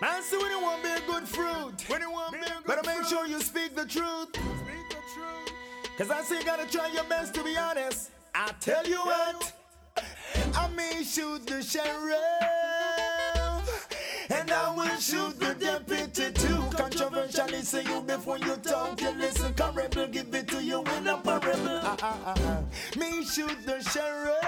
Man, see when you want be a good fruit. When you want be a good Better make fruit. sure you speak the truth. Speak the truth. Cause I say you gotta try your best to be honest. I tell you what, I may shoot the sheriff, and I will shoot the deputy too. Controversially say you before you talk, you listen. Come rebel, give it to you in a parable. Ah, ah. Me shoot the sheriff,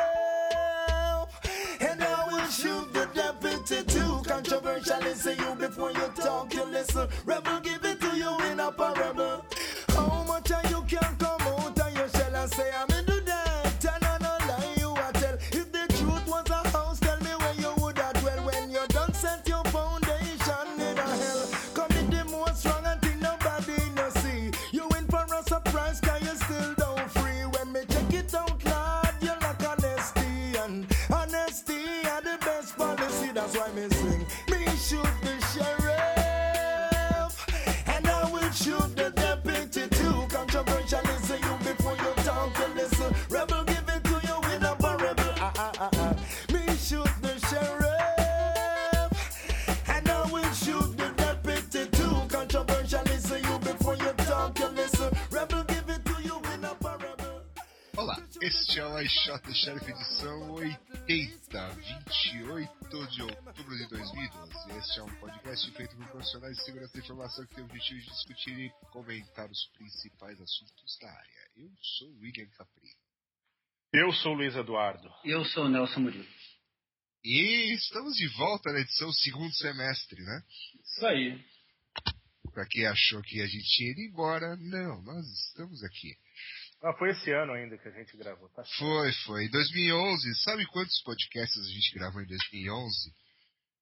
and I will shoot the deputy too. Controversially say you before you talk, you listen. Rebel, give it to you in a parable. How much are you can come out of your shell and say I'm é iShot Sheriff edição 80, 28 de outubro de 2012. Este é um podcast feito por profissionais de segurança da informação que tem o objetivo de discutir e comentar os principais assuntos da área. Eu sou o William Capri. Eu sou o Luiz Eduardo. Eu sou o Nelson Murilo. E estamos de volta na edição segundo semestre, né? Isso aí. Pra quem achou que a gente tinha ido embora, não, nós estamos aqui. Ah, foi esse ano ainda que a gente gravou, tá? Foi, foi. Em 2011, sabe quantos podcasts a gente gravou em 2011?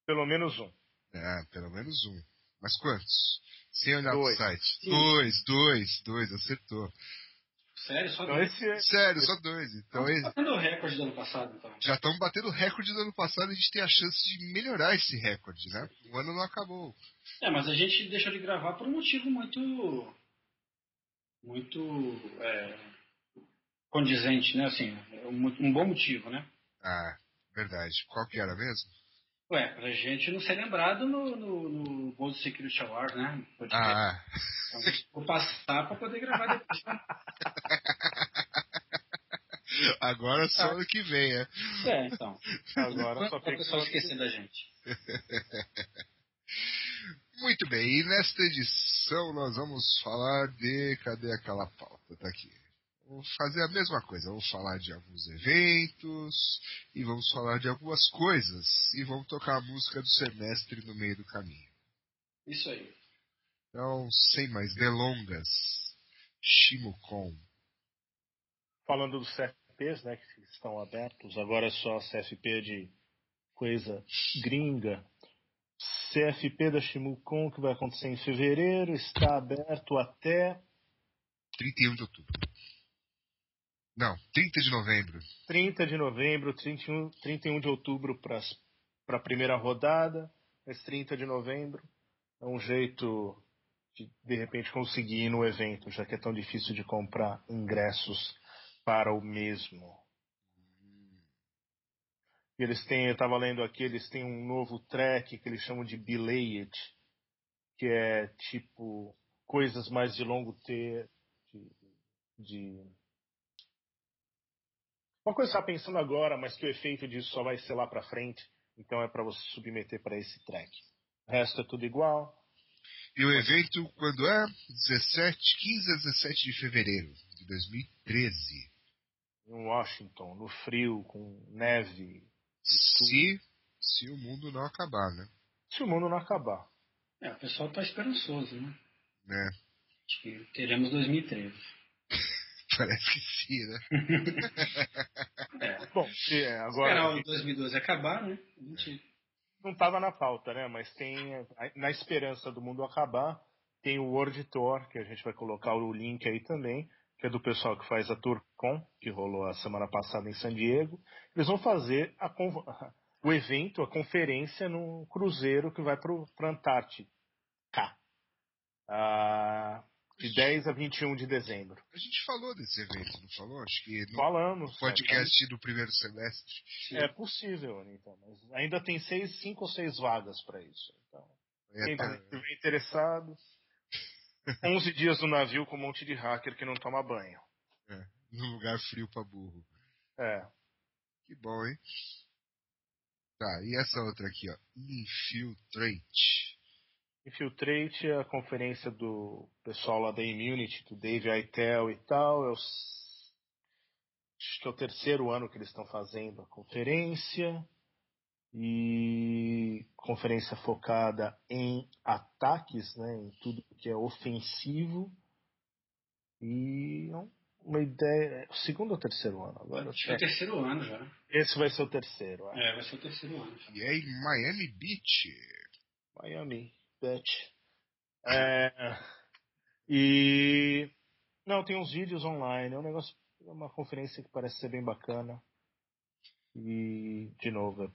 Pelo menos um. Ah, pelo menos um. Mas quantos? Sem olhar Dois. no site. Sim. Dois, dois, dois, acertou. Sério? Só Então esse é... Sério, só dois. Então Estamos esse- batendo o recorde do ano passado, então. já estamos batendo o recorde do ano passado e a gente tem a chance de melhorar esse recorde, né? O ano não acabou. É, mas a gente deixou de gravar por um motivo muito. Muito. é, condizente, né? Assim, um, um bom motivo, né? Ah, verdade. Qual que era mesmo? Ué, pra gente não ser lembrado no, no, no Gold Security Award, né? Ah, Então, vou passar pra poder gravar depois. né? agora só ano que vem, né? É, então. Agora só tem que... esquecer da gente. Muito bem, e nesta edição nós vamos falar de. Cadê aquela pauta? Tá aqui. Vamos fazer a mesma coisa, vamos falar de alguns eventos e vamos falar de algumas coisas e vamos tocar a música do semestre no meio do caminho. Isso aí. Então, sem mais delongas, Shimocon. Falando dos CFPs, né, que estão abertos, agora é só CFP de coisa gringa. CFP da Shimucon, que vai acontecer em fevereiro, está aberto até 31 de outubro. Não, 30 de novembro. 30 de novembro, 31, 31 de outubro para a primeira rodada, mas 30 de novembro. É um jeito de, de repente, conseguir ir no evento, já que é tão difícil de comprar ingressos para o mesmo. E eles têm, eu estava lendo aqui, eles têm um novo track que eles chamam de Belayed, que é tipo coisas mais de longo ter, de, de uma coisa que você está pensando agora, mas que o efeito disso só vai ser lá para frente, então é para você submeter para esse track. O resto é tudo igual. E o evento quando é? 17, 15 a 17 de fevereiro de 2013. Em Washington, no frio, com neve. Se, se o mundo não acabar, né? Se o mundo não acabar. É, o pessoal tá esperançoso, né? né? Acho que teremos 2013. Parece que sim, né? É. Bom, se, é, Esperar agora o 2012 acabar, né? A gente não estava na pauta, né? Mas tem, na esperança do mundo acabar, tem o World Tour, que a gente vai colocar o link aí também, que é do pessoal que faz a TourCon, que rolou a semana passada em San Diego. Eles vão fazer a o evento, a conferência num cruzeiro que vai para a Antártica. Ah, de 10 a 21 de dezembro. A gente falou desse evento, não falou? Acho que no Falamos. podcast do primeiro semestre. É possível, então, mas ainda tem seis, cinco ou seis vagas para isso. Então, É, Quem tá- estiver interessado, 11 dias no navio com um monte de hacker que não toma banho. num lugar frio pra burro. É. Que bom, hein? Tá, e essa outra aqui, ó. Infiltrate. Infiltrate, a conferência do pessoal lá da Immunity, do Dave Aitel e tal. É o, acho que é o terceiro ano que eles estão fazendo a conferência. E conferência focada em ataques, né, em tudo que é ofensivo. E é um- uma ideia. Segundo ou terceiro ano? Agora, Acho que é o terceiro ano já. Esse vai ser o terceiro. É. É, vai ser o terceiro ano. já. E é em Miami Beach. Miami, bitch. É, e não, tem uns vídeos online, é um negócio, é uma conferência que parece ser bem bacana. E de novo,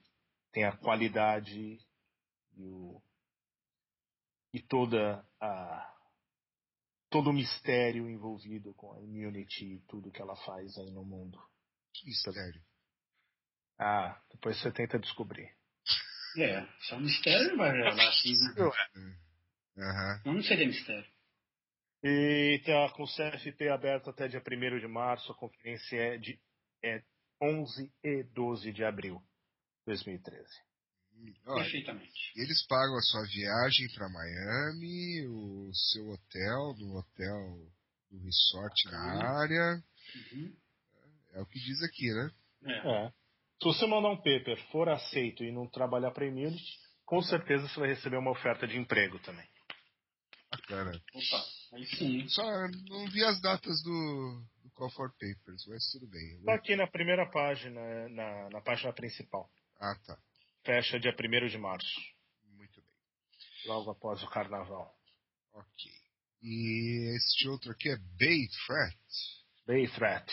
tem a qualidade e o e toda a todo o mistério envolvido com a Immunity e tudo que ela faz aí no mundo. Que mistério. Ah, depois você tenta descobrir. É, só um mistério vai revelar assim, né? Aham. Não, não seria mistério. E tá com o CFP aberto até dia 1 de março. A conferência é de é 11 e 12 de abril 2013. Hum, Olha, Perfeitamente. eles pagam a sua viagem pra Miami, o seu hotel, no hotel do resort na área. Uhum. É o que diz aqui, né? É. É. Se você mandar um paper, for aceito e não trabalhar para Immunity, com certeza você vai receber uma oferta de emprego também. Bacana. Opa, aí sim. Só não vi as datas do, do Call for Papers, mas tudo bem. Tá aqui na primeira página, na, na página principal. Ah, tá. Fecha dia 1 de março, Muito bem. logo após o carnaval. Ok. E este outro aqui é Bay Threat. Bay Threat.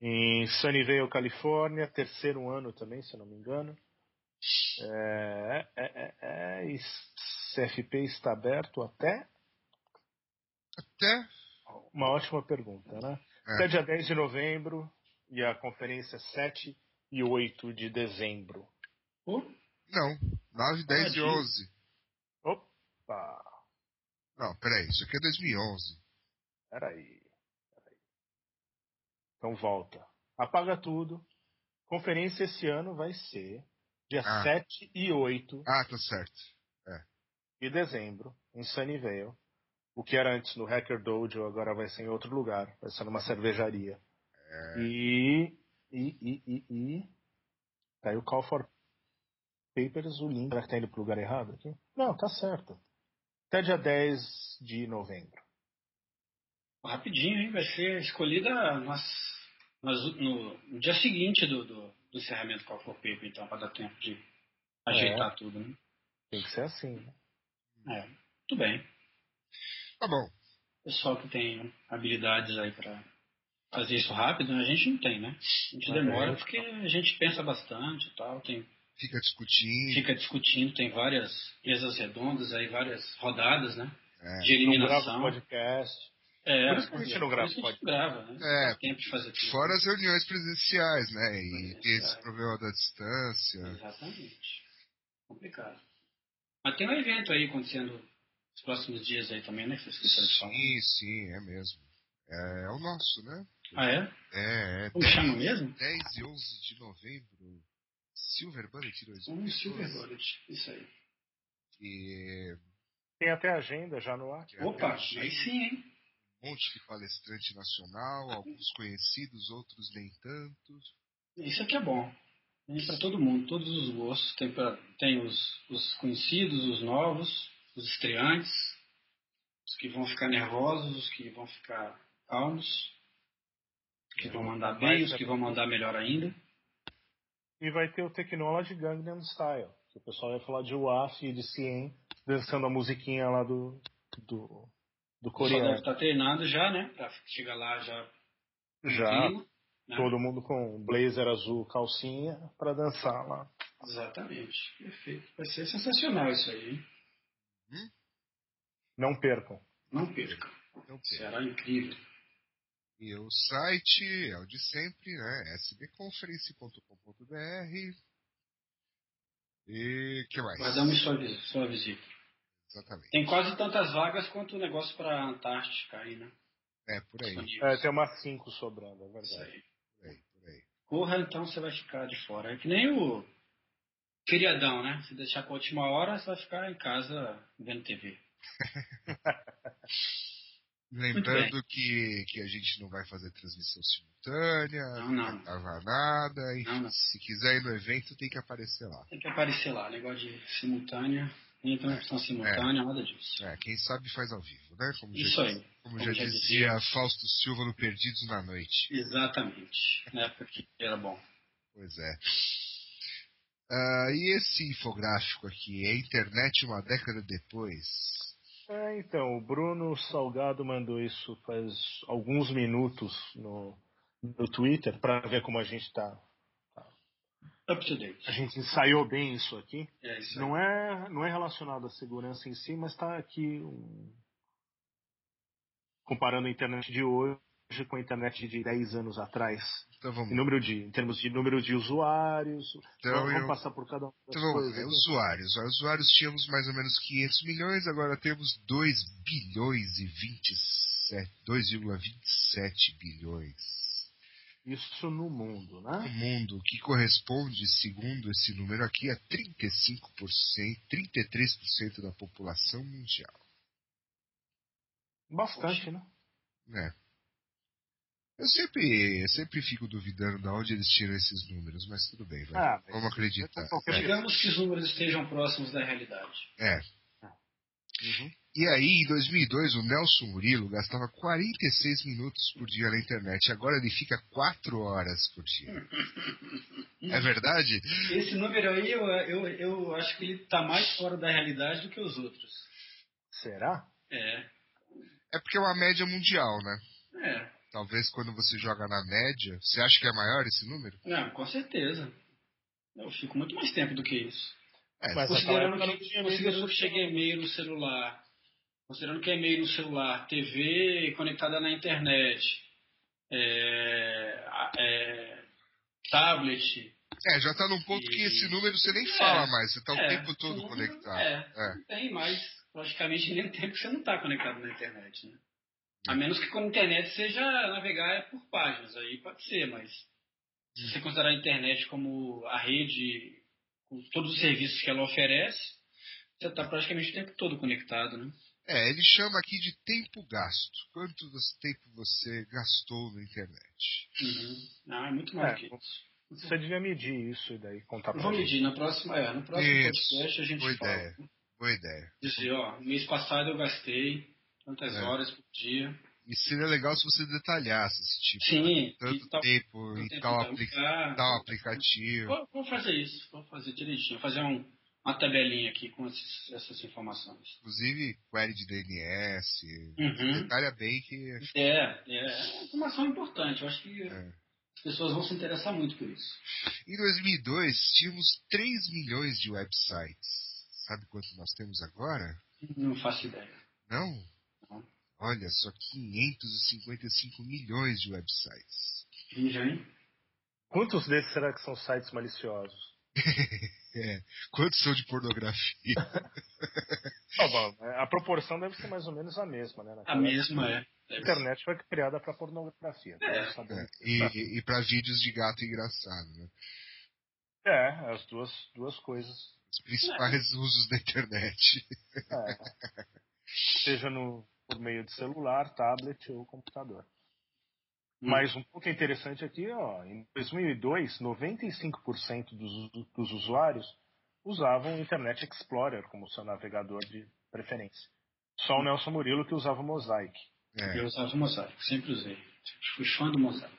Em Sunnyvale, Califórnia, terceiro ano também, se eu não me engano. É, é, é, é, CFP está aberto até? Até. Uma ótima pergunta, né? É. Até dia 10 de novembro e a conferência 7 e 8 de dezembro. Pô, Não. 9, 10 e dia. 11. Opa! Não, peraí. Isso aqui é 2011. Peraí. Peraí. Então volta. Apaga tudo. Conferência esse ano vai ser dia Ah. 7 e 8 Ah, tá certo. de dezembro, em Sunnyvale. O que era antes no Hacker Dojo, agora vai ser em outro lugar. Vai ser numa cervejaria. E, e, e, e, e... Tá aí o Call for Papers, o link. Será que tá indo pro lugar errado aqui? Não, tá certo. Até dia 10 de novembro. rapidinho, hein? Vai ser escolhida nas, nas- no, no dia seguinte do, do, do encerramento do Call for Paper, então, para dar tempo de ajeitar tudo, né? Tem que ser assim, né? É, tudo bem. Tá bom. Pessoal que tem habilidades aí para fazer isso rápido, a gente não tem, né? A gente É. demora porque a gente pensa bastante e tal, tem, Fica discutindo. fica discutindo, tem várias mesas redondas aí, várias rodadas, né? É. De Não grava eliminação. podcast. É, Por isso que a gente não grava podcast. grava, né? É, Tem tempo de fazer tudo. Fora as reuniões presenciais, né? E tem esse problema da distância. Exatamente. Complicado. Mas tem um evento aí acontecendo nos próximos dias aí também, né? Que vocês falar. Sim, sim, é mesmo. É, é o nosso, né? Ah, é? É, é Como chama mesmo? 10 e 11 de novembro. Silver Bullet 2012. Um Silver Bullet. Isso aí. E Tem até agenda já no ar. que é Opa, aí sim, hein? um monte de palestrante nacional, alguns conhecidos, outros nem tanto. Isso aqui é bom. Tem para todo mundo, todos os gostos. Tem, pra, tem os, os conhecidos, os novos, os estreantes, os que vão ficar nervosos, os que vão ficar calmos, os que vão mandar bem, os que vão mandar melhor ainda. E vai ter o Technology Gangnam Style. Que o pessoal vai falar de UAF e de CIEM dançando a musiquinha lá do, do, do O pessoal deve coreano. estar treinado já, né? Pra chegar lá já. Já, clima, né? todo mundo com blazer azul, calcinha, pra dançar lá. Exatamente. Perfeito. Vai ser sensacional isso aí, hein? Não percam. Não perca. Pera. Será incrível. E o site é o de sempre, né? sbconference.com.br. E que mais? Guardamos sua, vi- sua visita. Exatamente. Tem quase tantas vagas quanto o negócio para Antártica aí, né? É, por aí. É, tem umas 5 sobrando, é Isso verdade. aí. Por aí, por aí. Corra, então você vai ficar de fora. É que nem o feriadão, né? Se deixar pra última hora, você vai ficar em casa vendo TV. Lembrando que, que a gente não vai fazer transmissão simultânea, Não, não. vai gravar nada. Enfim, Não, não. se quiser ir no evento, tem que aparecer lá. Tem que aparecer lá, negócio de simultânea, nem transmissão simultânea, nada disso. É, quem sabe faz ao vivo, né? Como Isso já, aí. Como, Como já, já dizia Fausto Silva no Perdidos na Noite. Exatamente. Na época que era bom. Pois é. Ah, e esse infográfico aqui, é internet uma década depois. É, então, o Bruno Salgado mandou isso faz alguns minutos no, no Twitter para ver como a gente tá. Up to date. A gente ensaiou bem isso aqui. É isso. Não é, não é relacionado à segurança em si, mas está aqui um- comparando a internet de hoje com a internet de 10 anos atrás. Então vamos Em, número de, em termos de número de usuários. Então, vamos eu- passar por cada um Então, vamos ver, né? usuários. Os usuários tínhamos mais ou menos 500 milhões, agora temos 2 bilhões e 27, 2,27 bilhões. Isso no mundo, No né? mundo, o que corresponde, segundo esse número aqui, a 35%, 33% da população mundial. Bastante, né? né? Eu sempre, eu sempre fico duvidando de onde eles tiram esses números, mas tudo bem, vai. Ah, Vamos acreditar. é qualquer É, Digamos que os números estejam próximos da realidade. é. Uhum. E aí, em 2002, o Nelson Murilo gastava 46 minutos por dia na internet. Agora ele fica 4 horas por dia. É verdade? Esse número aí, eu, eu, eu acho que ele tá mais fora da realidade do que os outros. Será? É. É porque é uma média mundial, né? É. Talvez quando você joga na média. Você acha que é maior esse número? Não, com certeza. Eu fico muito mais tempo do que isso. É, Mas Considerando que, e-mail considerando no que chega e-mail no celular, considerando que é e-mail no celular, TV conectada na internet, é, é, tablet. é, já tá num ponto que E- esse número você nem É, fala mais. Você tá o é, tempo todo conectado. É, É. não tem mais praticamente nem tempo que você não está conectado na internet. Né? A menos que com a internet seja navegar por páginas, aí pode ser, mas se você considerar a internet como a rede, com todos os serviços que ela oferece, você está praticamente o tempo todo conectado, né? É, ele chama aqui de tempo gasto. Quanto tempo você gastou na internet? Uhum. Ah, é muito mais É, que isso. Você devia medir isso e daí contar pra Vou gente. medir, na próxima, é, no próximo Isso, podcast a gente boa fala. ideia. Boa ideia. Dizer, ó, mês passado eu gastei tantas É. horas por dia. E seria legal se você detalhasse esse tipo. Sim, Tanto e tal- tempo em tempo tal, apli- lugar. tal aplicativo. Vou, vou fazer isso, vou fazer direitinho, vou fazer um, uma tabelinha aqui com esses- essas informações. Inclusive, query de DNS. Uhum. Detalha bem que. É, é informação importante, eu acho que É. as pessoas vão se interessar muito por isso. Em 2002, tínhamos 3 milhões de websites. Sabe quanto nós temos agora? Não faço ideia. Não? Não. Olha, só 555 milhões de websites. Incrível, hein? Quantos desses será que são sites maliciosos? É. Quantos são de pornografia? Tá bom, a proporção deve ser mais ou menos a mesma, né? A Naquela mesma é. A internet foi criada para pornografia. É. sabemos É, disso. E, e para vídeos de gato engraçado, né? É, as duas, duas coisas. Os principais usos da internet. É. Seja no, por meio de celular, tablet ou computador. Hum. Mas um ponto interessante aqui, ó, em 2002, 95% dos, dos usuários usavam o Internet Explorer como seu navegador de preferência. Só o Nelson Murilo que usava o Mosaic. É. Eu usava o Mosaic, sempre usei. Fui fã do Mosaic.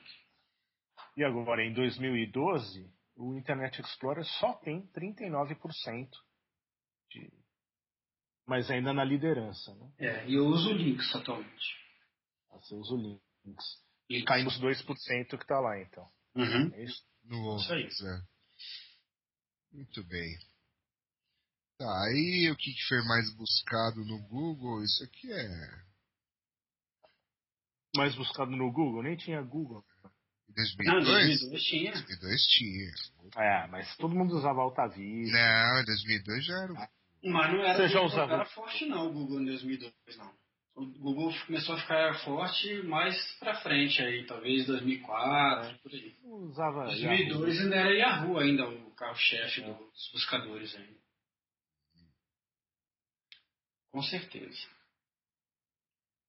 E agora, em 2012, o Internet Explorer só tem 39%. De... Mas ainda na liderança, né? É, e eu uso o Linux atualmente. Você usa o Linux. Linux. Cai nos 2% que está lá, então. Uhum. É isso? No Isso aí. É. Muito bem. Tá, aí o que, que foi mais buscado no Google? Isso aqui é. Mais buscado no Google, nem tinha Google. Em Não, em 2002? 2002 tinha. 2002 tinha. É, mas todo mundo usava AltaVista. Não, em 2002 já era. o- Mas não era, Você já não usava- era forte não o Google em 2002, não. O Google começou a ficar forte mais pra frente aí, talvez 2004, por aí. Usava. 2002 ainda era Yahoo ainda, o carro-chefe dos buscadores ainda. Com certeza.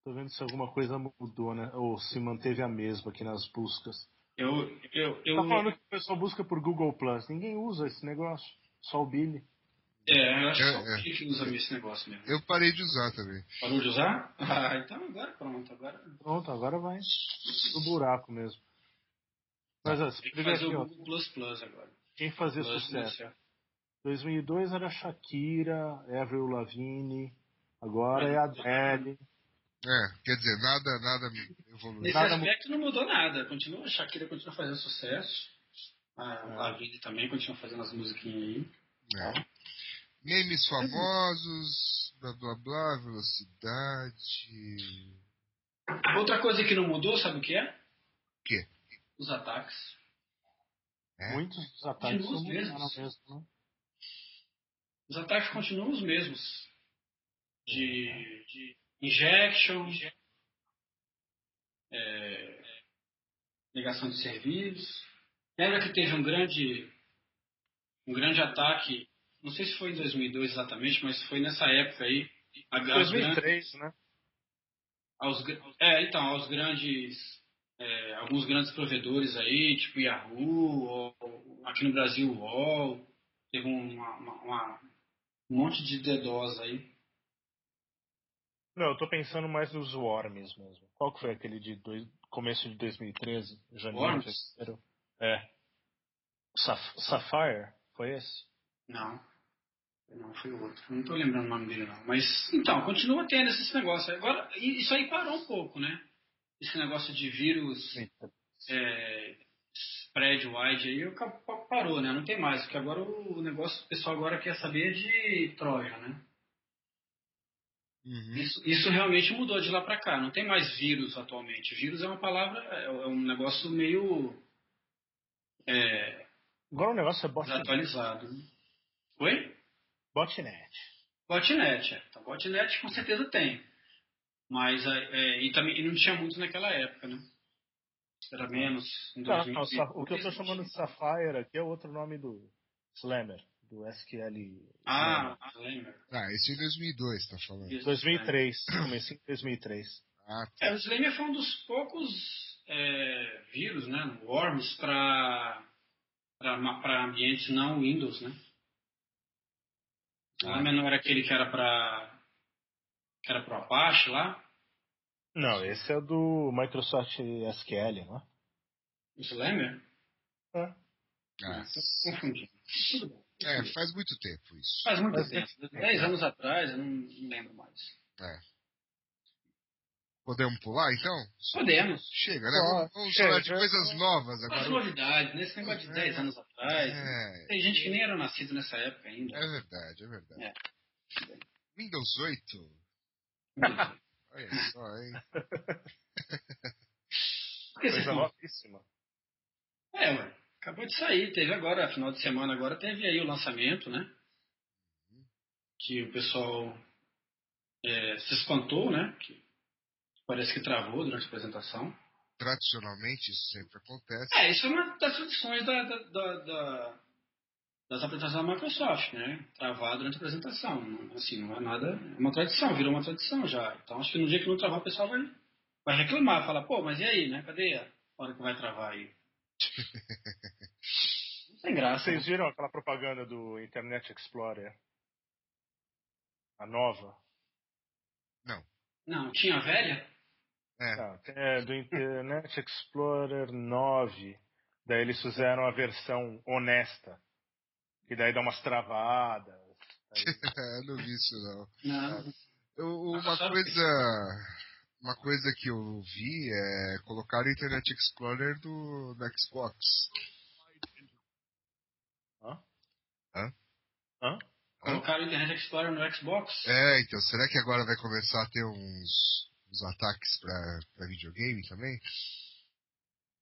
Tô vendo se alguma coisa mudou, né? Ou se manteve a mesma aqui nas buscas. Eu, eu, eu, Tá falando que o pessoal busca por Google Plus. Ninguém usa esse negócio. Só o Billy. É, eu acho que É, só o é. Que usa esse negócio mesmo. Eu parei de usar também. Parou de usar? Ah, então agora pronto, agora Pronto, agora vai pro buraco mesmo. Mas ó, tem que fazer aqui, o. Google Plus Plus agora. Quem fazia Plus sucesso? certo. 2002 era Shakira, Avril Lavigne. Agora é Adele. É, quer dizer, nada, nada evoluiu. Nesse Nada aspecto não mudou nada. Continua, a Shakira continua fazendo sucesso. A, É. a Vini também continua fazendo as musiquinhas aí. É. Memes famosos, blá blá blá, velocidade. Outra coisa que não mudou, sabe o que é? quê? Os ataques. É? Muitos dos ataques Continuam os mesmos. mesmo, né? Os ataques continuam os mesmos. De, de injection, é, negação de serviços. Lembra que teve um grande, um grande ataque, não sei se foi em 2002 exatamente, mas foi nessa época aí. a- aos grandes- 2003, né? aos, é, então, aos grandes, é, alguns grandes provedores aí, tipo Yahoo, ou, ou aqui no Brasil o UOL, teve uma, uma- uma- um monte de DDoS aí. Não, eu tô pensando mais nos Worms mesmo. Qual que foi aquele de dois, começo de 2013? Janeiro, Worms? fevereiro? É. Saf- Sapphire? Foi esse? Não. Não, foi outro. Não tô lembrando o nome dele não. Mas, então, continua tendo esses negócios. Agora, isso aí parou um pouco, né? Esse negócio de vírus é, spread wide aí parou, né? Não tem mais, porque agora o negócio, o pessoal agora quer saber de Troja, né? Uhum. Isso, isso realmente mudou de lá pra cá. Não tem mais vírus atualmente. Vírus é uma palavra, é é um negócio meio é, Agora o negócio é botnet. desatualizado. né? Oi? Botnet. Botnet, é. Então, botnet com certeza tem. Mas, é, é, e também e não tinha muito naquela época, né? Era menos. Em Não, 2000. não, o que eu tô chamando de Sapphire aqui é outro nome do Slammer, do SQL. Ah, lembra. Ah, esse é 2002, tá falando. Isso, 2003, comecei em 2003. Ah, tá. É, o Slammer foi um dos poucos é, vírus, né? Worms para para ambientes não Windows, né? O Slammer não era aquele que era para que era pro Apache lá? Não, esse é do Microsoft SQL, não é? O Slammer? É. Ah, Confundi. Tudo bem. é, faz muito tempo isso. Faz muito Mas- tempo. Dez anos atrás, eu não, não lembro mais. Podemos pular então? Podemos. Chega, né? Vamos, falar de coisas novas As agora. novidades, né? Esse negócio de 10 anos atrás. É, Tem gente que nem era nascido nessa época ainda. é verdade, é verdade. É. Windows 8. Olha só, hein? Coisa novíssima. É, ué. Acabou de sair. Teve agora, final de semana agora, teve aí o lançamento, né? Que o pessoal é, se espantou, né? Que parece que travou durante a apresentação. Tradicionalmente isso sempre acontece. É, isso é uma das tradições da, da- da- da- das apresentações da Microsoft, né? Travar durante a apresentação. Não- Assim, não é nada. É uma tradição, virou uma tradição já. Então acho que no dia que não travar, o pessoal vai, vai reclamar, falar, pô, mas e aí, né? Cadê a hora que vai travar aí? Não tem graça. Vocês viram aquela propaganda do Internet Explorer? A nova? Não, tinha a velha? É, Ah, é do Internet Explorer 9. Daí eles fizeram a versão honesta. Que daí dá umas travadas. Aí- eu não vi isso não. Não. Eu- uma coisa. Uma coisa que eu vi é colocar o Internet Explorer do, do Xbox. Hã? Hã? Hã? Colocaram o Internet Explorer no Xbox? É, então, será que agora vai começar a ter uns, uns ataques pra videogame também?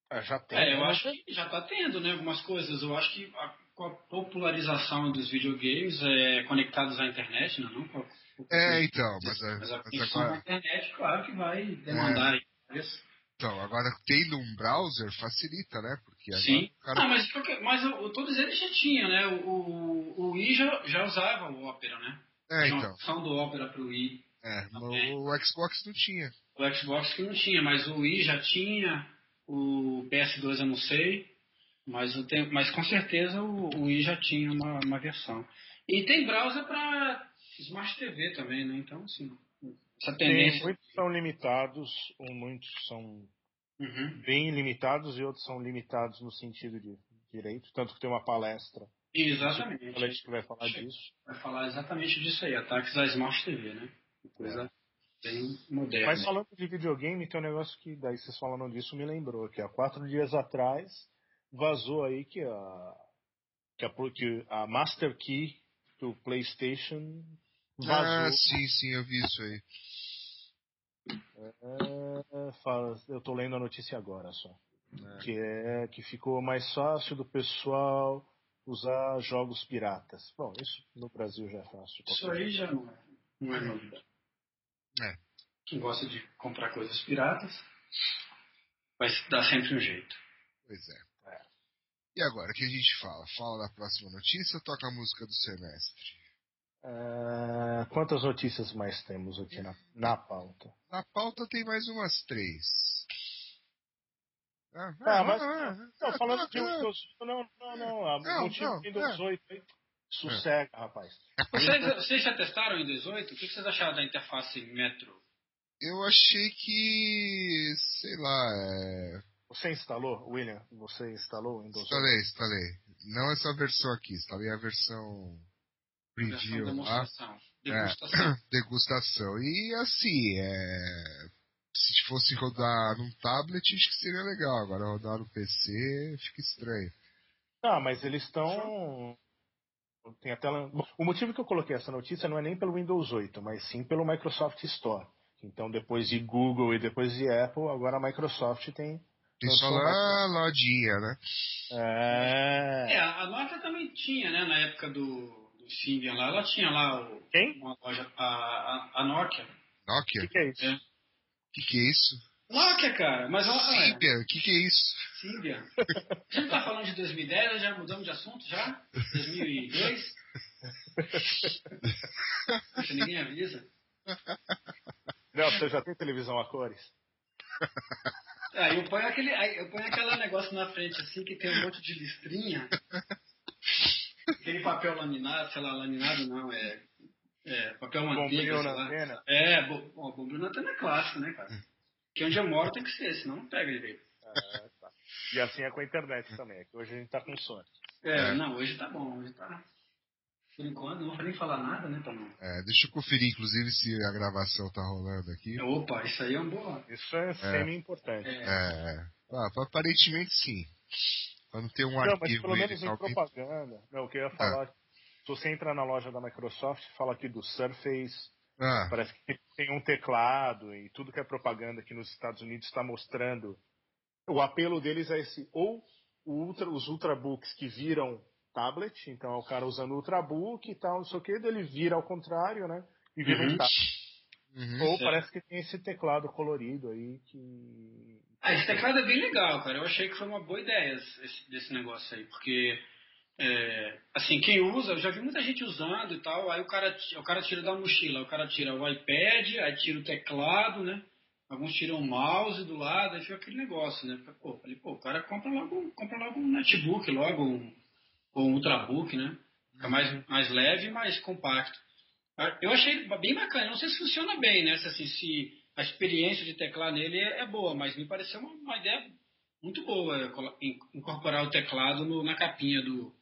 Ah, já tem. É, eu né? acho que já tá tendo, né? Algumas coisas. Eu acho que a- com a popularização dos videogames é, conectados à internet, não, não com a, com É, então, mas, mas a mas conexão agora. à internet, claro que vai demandar isso. Então, agora tendo um browser facilita, né? Porque Sim. o cara. Ah, mas, mas o- o- todos eles já tinham, né? O, o, o Wii já, já usava o Opera, né? É, então. opção do Opera pro Wii. É, Também. o, o Xbox não tinha. O Xbox que não tinha, mas o Wii já tinha, o PS2 eu não sei, mas, eu tenho, mas com certeza o, o Wii já tinha uma, uma versão. E tem browser para Smart TV também, né? Então, assim, essa Tem, tendência. muitos são limitados, ou muitos são Uhum. bem limitados e outros são limitados no sentido de direito, tanto que tem uma palestra Exatamente. Alex, que vai falar disso. Vai falar exatamente disso aí, ataques à Smart TV, né? Coisa bem moderna. Mas falando de videogame, tem um negócio que daí vocês falando disso me lembrou, que há quatro dias atrás vazou aí que a que a, que a Master Key do PlayStation Ah, vazou. sim, sim, eu vi isso aí. É, fala- eu tô lendo a notícia agora só. É. Que é que ficou mais fácil do pessoal usar jogos piratas. Bom, isso no Brasil já é fácil. Isso aí já não é, não é novidade. É. Quem gosta de comprar coisas piratas vai dar sempre um jeito. Pois é. E agora, o que a gente fala? Fala da próxima notícia ou toca a música do semestre? É, quantas notícias mais temos aqui na, na pauta? Na pauta tem mais umas três. Ah, Ah, mas- ah, Não, ah, falando ah, de ah, Windows. Não, não, não. A Não, motivo não, do Windows é. 8 aí. Sossega, rapaz. Vocês, vocês já testaram o Windows 8? O que vocês acharam da interface Metro? Eu achei que. sei lá. É... Você instalou, William? Você instalou o Windows 8? Instalei, instalei. Não essa versão aqui, instalei a versão Versão preview lá. demonstração. É. Degustação. degustação. E assim, é... se fosse rodar num tablet, acho que seria legal. Agora rodar no PC fica estranho. Ah, mas eles estão. Tem até O motivo que eu coloquei essa notícia não é nem pelo Windows 8, mas sim pelo Microsoft Store. Então, depois de Google e depois de Apple, agora a Microsoft tem. Tem só lá a lojinha, né? É, É. a Nokia também tinha, né? Na época do, do Symbian lá, ela tinha lá o, Quem? uma loja, a, a, a Nokia. O Nokia? que, que é isso? É. O que, que é isso? Nokia, cara, mas é, Symbian, o que, que é isso? Symbian. A gente tá falando de 2010, já mudamos de assunto já? 2002? Poxa, ninguém avisa. Não, você já tem televisão a cores? Aí eu ponho aquele, aí eu ponho aquele negócio na frente assim que tem um monte de listrinha. Aquele papel laminado, sei lá, laminado não, é. É, papel manteiga, sei na lá. antena? É, bo, ó, bombril na antena é clássico, né, cara? Que onde eu moro tem que ser, senão não pega direito. Ah, tá. E assim é com a internet também, é que hoje a gente tá com Sony. É, É. não, hoje tá bom, hoje tá. Por enquanto, não vou nem falar nada, né, Tomão? É, deixa eu conferir, inclusive, se a gravação tá rolando aqui. Opa, isso aí é um bom. Isso é semi-importante. É, É, ah, aparentemente sim. Pra não ter um Não, mas arquivo pelo aí menos de em alguém- propaganda. Não, o que eu ia falar. Se você entra na loja da Microsoft, fala aqui do Surface, Ah, parece que tem um teclado e tudo que é propaganda aqui nos Estados Unidos está mostrando. O apelo deles é esse, ou o ultra, os ultrabooks que viram tablet, então é o cara usando ultrabook e tal, não sei o que, ele vira ao contrário, né? E vira Uhum. um tablet. uhum. Ou Certo. parece que tem esse teclado colorido aí que. Ah, esse teclado é bem legal, cara. Eu achei que foi uma boa ideia esse, desse negócio aí, porque é, assim, quem usa, eu já vi muita gente usando e tal, aí o cara, o cara tira da mochila, o cara tira o iPad, aí tira o teclado, né? Alguns tiram o mouse do lado, aí fica aquele negócio, né? Pô, falei, pô, o cara compra logo, compra logo um netbook, logo um, ou um ultrabook, né? Fica mais, mais leve e mais compacto. Ah, Eu achei bem bacana. Não sei se funciona bem, né? Se, assim, se a experiência de teclar nele é, é boa, mas me pareceu uma, uma ideia muito boa incorporar o teclado no- na capinha do,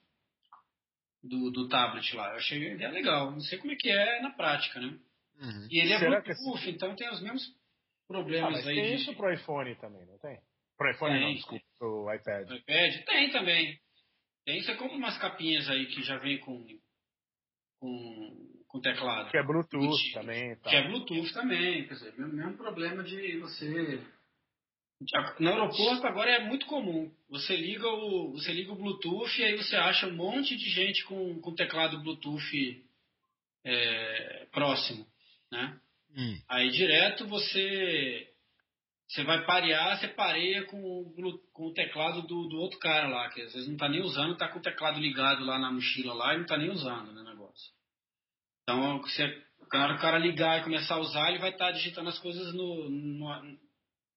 do, do tablet lá. Eu achei a ideia legal. Não sei como é que é na prática, né? Uhum. E ele é Será que Bluetooth, então tem os mesmos Ah, problemas mas aí tem de isso pro iPhone também, não tem? Pro iPhone Tem. não, desculpa, pro iPad. do iPad. Tem também. Tem, você compra umas capinhas aí que já vem com, com, com teclado. Que é Bluetooth Bluetooth. também tal. Que é Bluetooth também, quer dizer, mesmo problema de você No aeroporto agora é muito comum. Você liga o, você liga o Bluetooth e aí você acha um monte de gente com, com teclado Bluetooth é, próximo, né? Hum. Aí direto você você vai parear, você pareia com o, com o teclado do, do outro cara lá, que às vezes não está nem usando, está com o teclado ligado lá na mochila lá e não está nem usando né, o negócio. Então, você, na o cara ligar e começar a usar, ele vai estar tá digitando as coisas no, no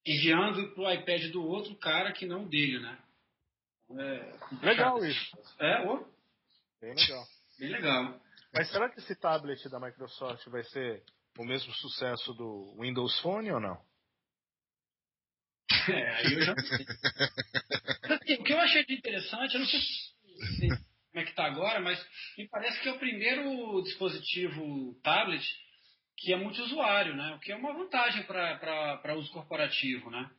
enviando para o iPad do outro cara que não dele, né? É, legal isso. É, ô. Bem legal. Bem legal. Mas será que esse tablet da Microsoft vai ser o mesmo sucesso do Windows Phone ou não? É, aí eu já sei. Assim, o que eu achei de interessante, eu não sei se, como é que está agora, mas me parece que é o primeiro dispositivo tablet que é multiusuário, né? O que é uma vantagem para uso corporativo, né?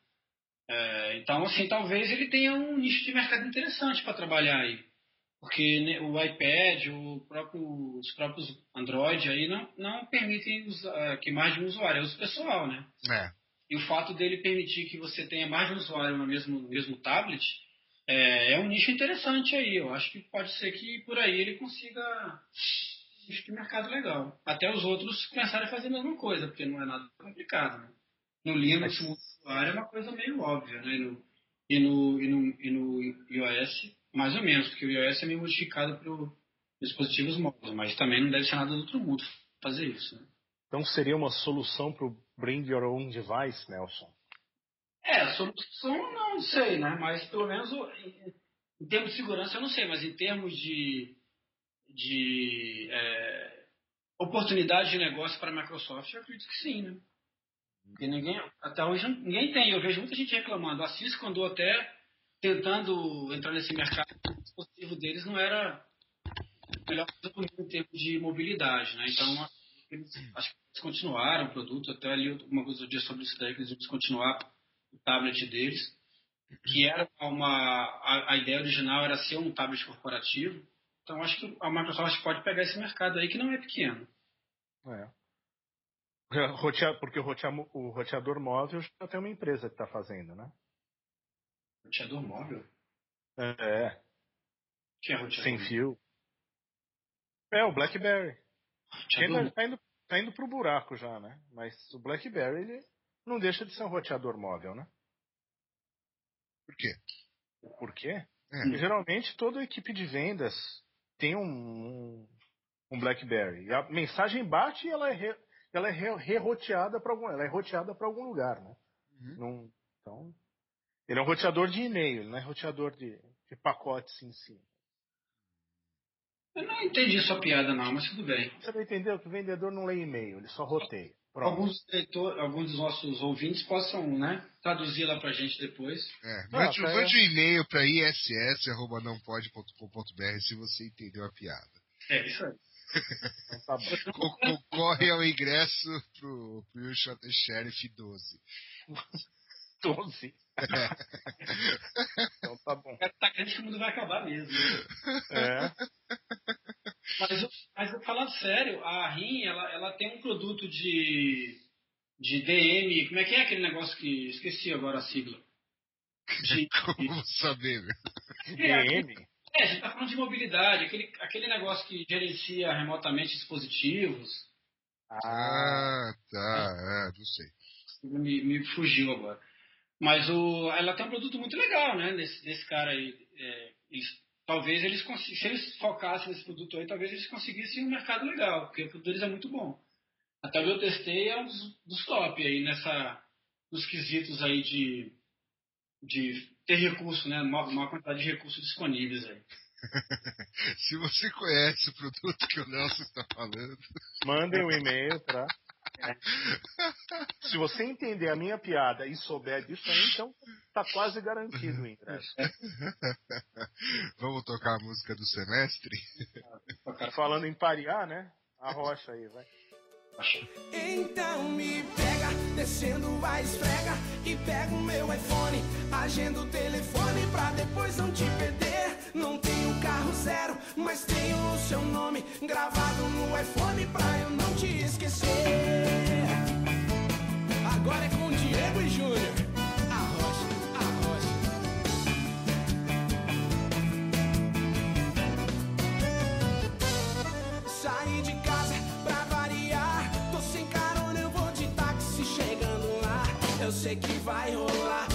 É, então, assim, talvez ele tenha um nicho de mercado interessante para trabalhar aí. Porque né, o iPad, o próprio, os próprios Android aí não, não permitem usar, que mais de um usuário, é uso pessoal, né? É. E o fato dele permitir que você tenha mais de um usuário no mesmo, no mesmo tablet é, é, um nicho interessante aí. Eu acho que pode ser que por aí ele consiga nicho de mercado legal. Até os outros começarem a fazer a mesma coisa, porque não é nada complicado. Né? No Linux, o usuário é uma coisa meio óbvia, né? E no, e no, e no, e no iOS, mais ou menos, porque o iOS é meio modificado para dispositivos móveis, mas também não deve ser nada do outro mundo fazer isso. Né? Então seria uma solução para o Bring Your Own Device, Nelson? É, solução não sei, né? Mas pelo menos em termos de segurança eu não sei, mas em termos de, de é, oportunidade de negócio para a Microsoft, eu acredito que sim, né? Porque ninguém, até hoje ninguém tem. Eu vejo muita gente reclamando. A Cisco andou até tentando entrar nesse mercado. O dispositivo deles não era melhor em termos de mobilidade, né? Então, eles, acho que descontinuaram o produto, até ali alguma coisa dia sobre isso daí, que eles iam descontinuar o tablet deles, que era uma. A, a, ideia original era ser um tablet corporativo. Então acho que a Microsoft pode pegar esse mercado aí que não é pequeno. É. Porque o roteador móvel já tem uma empresa que está fazendo, né? Roteador móvel? É. Que é roteador? Sem fio. É, o BlackBerry. Roteador... Tá indo, tá indo pro buraco já, né? Mas o BlackBerry, ele não deixa de ser um roteador móvel, né? Por quê? Por quê? É. Geralmente toda equipe de vendas tem um, um, BlackBerry. E a mensagem bate e ela é, re, ela é re-roteada para algum, ela é roteada para algum lugar, né? Uhum. Num, então, ele é um roteador de e-mail, não é roteador de, de pacotes em si. Eu não entendi sua piada, não, mas tudo bem. Você não entendeu que o vendedor não lê e-mail, ele só roteia. Pronto. Alguns, leitor, alguns dos nossos ouvintes possam né, traduzir lá pra gente depois. É, mande, ah, mande um e-mail para iss.com.br se você entendeu a piada. É, isso aí. Então tá Concorre ao ingresso pro, pro Shot Sheriff 12. 12? É. então tá bom. Tá grande que o mundo vai acabar mesmo. É. Mas, mas falando sério, a RIM, ela, ela tem um produto de, de DM. Como é que é aquele negócio que. Esqueci agora a sigla. De, Como saber, DM? É, a gente tá falando de mobilidade, aquele, aquele negócio que gerencia remotamente dispositivos. Ah, tá, é, não sei. Me, me fugiu agora. Mas o, ela tem um produto muito legal, né? Desse, desse cara aí. É, eles, talvez eles se eles focassem nesse produto aí, talvez eles conseguissem um mercado legal, porque o produto deles é muito bom. Até o que eu testei é um dos, dos top aí nessa, nos quesitos aí de, de ter recurso, né? Uma, uma quantidade de recursos disponíveis aí. Se você conhece o produto que o Nelson está falando, mandem um e-mail para Se você entender a minha piada e souber disso aí, então tá quase garantido o ingresso. Vamos tocar a música do semestre? Falando em parear, né? A rocha aí, vai. Então me pega, descendo a esfrega e pega o meu iPhone, agenda o telefone pra depois não te perder. Não tenho carro zero, mas tenho o seu nome gravado no iPhone pra eu não te esquecer. Agora é com Diego e Júnior, eu sei que vai rolar.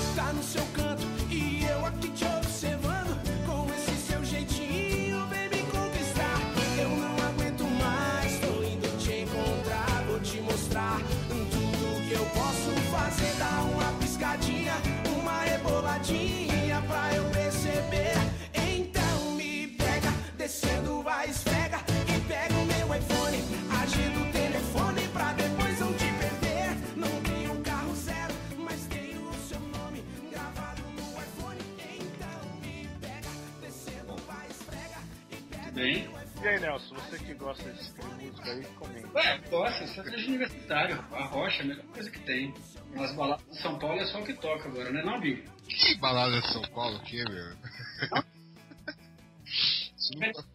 Bem. E aí, Nelson, você que gosta de música aí, comenta. Ué, gosta, sertanejo universitário. A rocha é a melhor coisa que tem. Nas baladas de São Paulo é só o que toca agora, né não, Bill? Que balada de São Paulo que é, meu?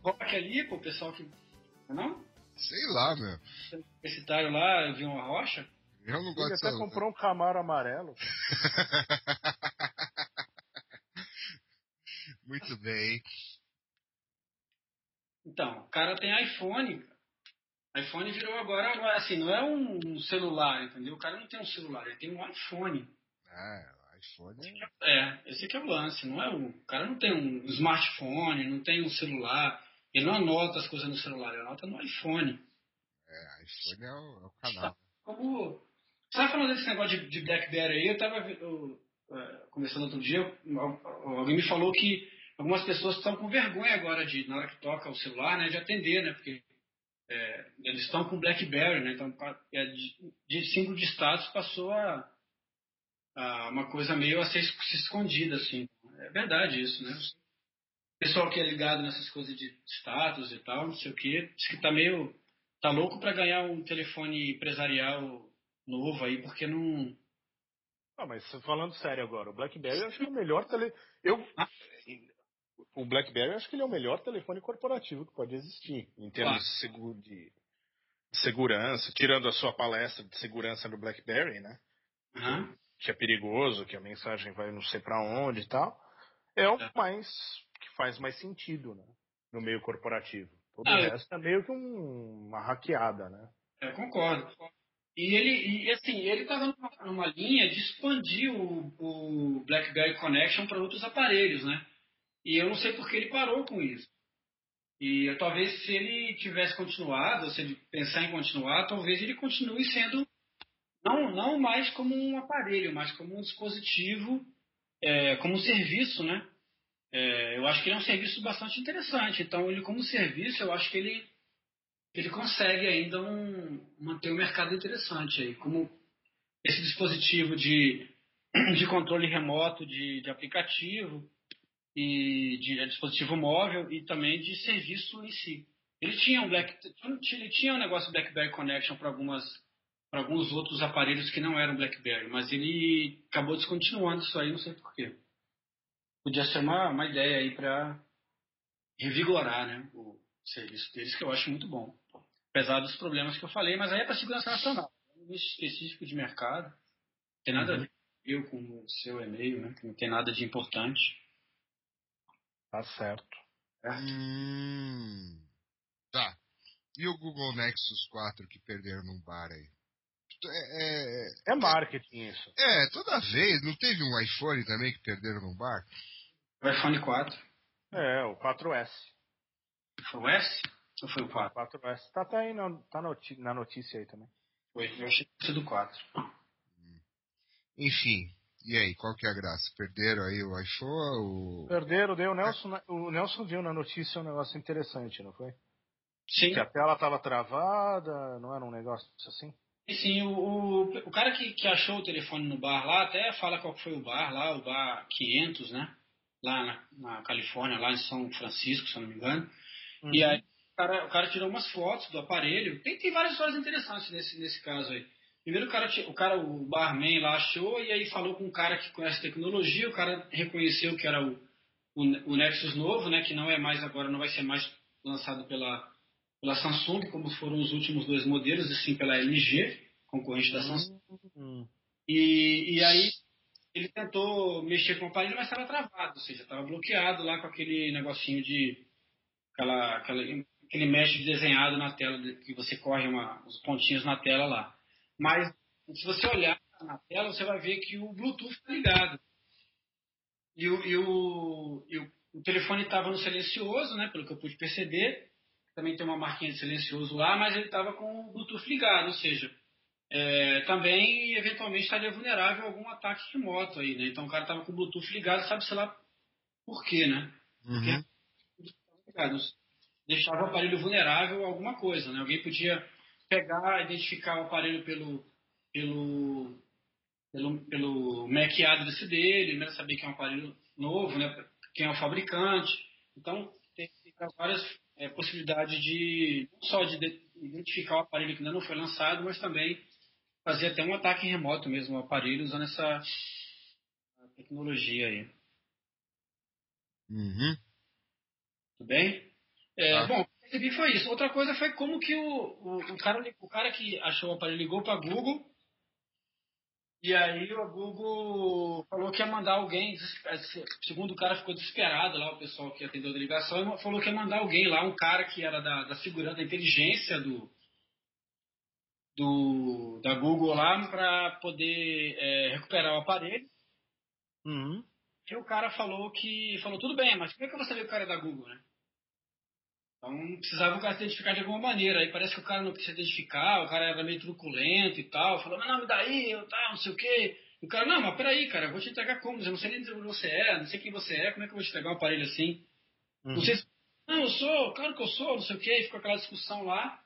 Rock ali, pô, o pessoal que. Não? Sei lá, meu. Universitário lá, eu vi uma rocha. Eu não Ele gosto até dessa. comprou um Camaro amarelo. Muito bem. Então, o cara tem iPhone. cara. iPhone virou agora, é assim, não é um celular, entendeu? O cara não tem um celular, ele tem um iPhone. Ah, iPhone é. É, esse aqui é o lance, não é o. O cara não tem um smartphone, não tem um celular, ele não anota as coisas no celular, ele anota no iPhone. É, iPhone é o, é o canal. Como. Você tava falando desse negócio de, de Blackberry aí, eu tava eu, é, conversando outro dia, al- alguém me falou que algumas pessoas estão com vergonha agora de, na hora que toca o celular, né, de atender, né? Porque é, eles estão com Blackberry, né? Então é, de, de símbolo de status passou a, a uma coisa meio a ser se escondida, assim. É verdade isso, né? O pessoal que é ligado nessas coisas de status e tal, não sei o quê, diz que tá meio. tá louco para ganhar um telefone empresarial novo aí, porque não. Ah, mas falando sério agora, o BlackBerry eu acho que é o melhor tele... Eu... O BlackBerry eu acho que ele é o melhor telefone corporativo que pode existir, em termos Claro. de, segu- de segurança, tirando a sua palestra de segurança no BlackBerry, né? Aham. Que é perigoso, que a mensagem vai não sei pra onde e tal. É o É. mais que faz mais sentido, né? No meio corporativo. Todo Ah, o resto é meio que um- uma hackeada, né? Eu concordo. E ele, e, assim, ele estava numa, numa linha de expandir o, o BlackBerry Connection para outros aparelhos, né? E eu não sei por que ele parou com isso. E talvez se ele tivesse continuado, se ele pensar em continuar, talvez ele continue sendo não, não mais como um aparelho, mas como um dispositivo, é, como um serviço, né? É, eu acho que ele é um serviço bastante interessante. Então, ele como serviço, eu acho que ele ele consegue ainda um, manter o mercado interessante aí, como esse dispositivo de, de controle remoto de, de aplicativo e de é, dispositivo móvel e também de serviço em si. Ele tinha um Black, ele tinha um negócio BlackBerry Connection para algumas para alguns outros aparelhos que não eram BlackBerry, mas ele acabou descontinuando isso aí, não sei porquê. Podia ser uma, uma ideia aí para revigorar né, o serviço deles, que eu acho muito bom. Apesar dos problemas que eu falei, mas aí é para segurança nacional. É um nicho específico de mercado. Não tem nada a ver eu com o seu e-mail, né? Que não tem nada de importante. Tá certo. Hum. Tá. E o Google Nexus 4 que perderam num bar aí? É, é, É marketing isso. é, toda vez. Não teve um iPhone também que perderam num bar? O iPhone 4. É, o 4S. Foi o S? Ou foi o 4? 4S. Tá até aí na, tá na notícia aí também. Foi. Eu achei que do 4. Enfim. E aí, qual que é a graça? Perderam aí o iPhone? O... Perderam, deu o Nelson. O Nelson viu na notícia um negócio interessante, não foi? Sim. Que a tela tava travada, não era um negócio assim? E sim, o, o, o cara que, que achou o telefone no bar lá, até fala qual foi o bar lá, o bar 500, né? Lá na, na Califórnia, lá em São Francisco, se eu não me engano. E aí o cara, o cara tirou umas fotos do aparelho. Tem, tem várias histórias interessantes nesse, nesse caso aí. Primeiro o cara, o cara, o barman lá achou e aí falou com um cara que conhece tecnologia, o cara reconheceu que era o, o, o Nexus novo, né? Que não é mais agora, não vai ser mais lançado pela, pela Samsung, como foram os últimos dois modelos, e sim pela LG, concorrente da Samsung. Hum. E, e aí ele tentou mexer com o aparelho, mas estava travado, ou seja, estava bloqueado lá com aquele negocinho de. Aquela, aquela, aquele mesh desenhado na tela, que você corre uma, os pontinhos na tela lá. Mas se você olhar na tela, você vai ver que o Bluetooth está ligado. E o, e o, e o, o telefone estava no silencioso, né, pelo que eu pude perceber. Também tem uma marquinha de silencioso lá, mas ele estava com o Bluetooth ligado, ou seja, é, também eventualmente estaria vulnerável a algum ataque remoto aí, né? Então o cara estava com o Bluetooth ligado, sabe-se lá por quê, né? Uhum. Ligado. Deixava o aparelho vulnerável a alguma coisa, né? Alguém podia pegar, identificar o aparelho pelo, pelo, pelo, pelo MAC address dele, né? saber que é um aparelho novo, né? quem é o fabricante. Então, tem, várias é, possibilidades de, não só de, de identificar o aparelho que ainda não foi lançado, mas também fazer até um ataque remoto mesmo ao aparelho usando essa tecnologia aí. Uhum. Tudo bem? É, Tá. Bom, percebi foi isso. Outra coisa foi como que o, o, o cara, o cara que achou o aparelho ligou para a Google e aí o Google falou que ia mandar alguém, des- segundo o cara ficou desesperado lá, o pessoal que atendeu a ligação, falou que ia mandar alguém lá, um cara que era da, da segurança, da inteligência do, do da Google lá para poder é, recuperar o aparelho. Uhum. E o cara falou que. Falou, tudo bem, mas como é que saber que o cara é da Google, né? Então precisava o cara se identificar de alguma maneira. Aí parece que o cara não quis se identificar, o cara era meio truculento e tal. Falou, mas não, me dá aí, eu tal, não sei o quê. E o cara, não, mas peraí, cara, eu vou te entregar como? Eu não sei nem onde você é, não sei quem você é, como é que eu vou te entregar um aparelho assim? Uhum. Não sei se. Não, eu sou, claro que eu sou, não sei o quê. E ficou aquela discussão lá.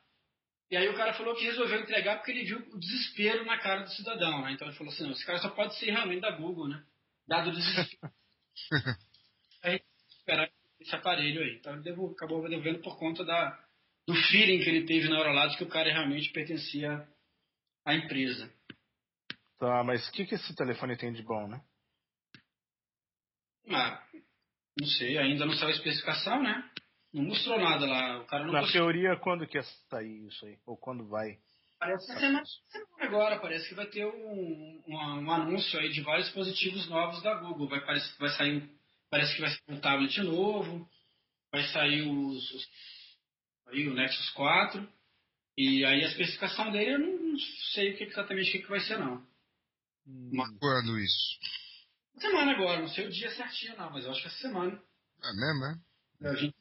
E aí o cara falou que resolveu entregar porque ele viu o desespero na cara do cidadão, né? Então ele falou assim, não, esse cara só pode ser realmente da Google, né? Dado o desespero. aí esperar esse aparelho aí. Então ele devo- acabou devolvendo por conta da, do feeling que ele teve na hora lá de que o cara realmente pertencia à empresa. Tá, mas o que, que esse telefone tem de bom, né? Ah, não sei, ainda não saiu a especificação, né? Não mostrou nada lá. O cara não Na mostrou. teoria, quando que ia sair isso aí? Ou quando vai? Parece que semana, semana agora, parece que vai ter um, uma- um anúncio aí de vários dispositivos novos da Google. Vai, vai sair, um- parece que vai sair um tablet novo, vai sair os, os- aí o Nexus 4, e aí a especificação dele eu não, não sei o que, exatamente o que, que vai ser não. Uma Quando isso? semana agora, não sei o dia certinho não, mas eu acho que é essa semana. É mesmo, é? É, 20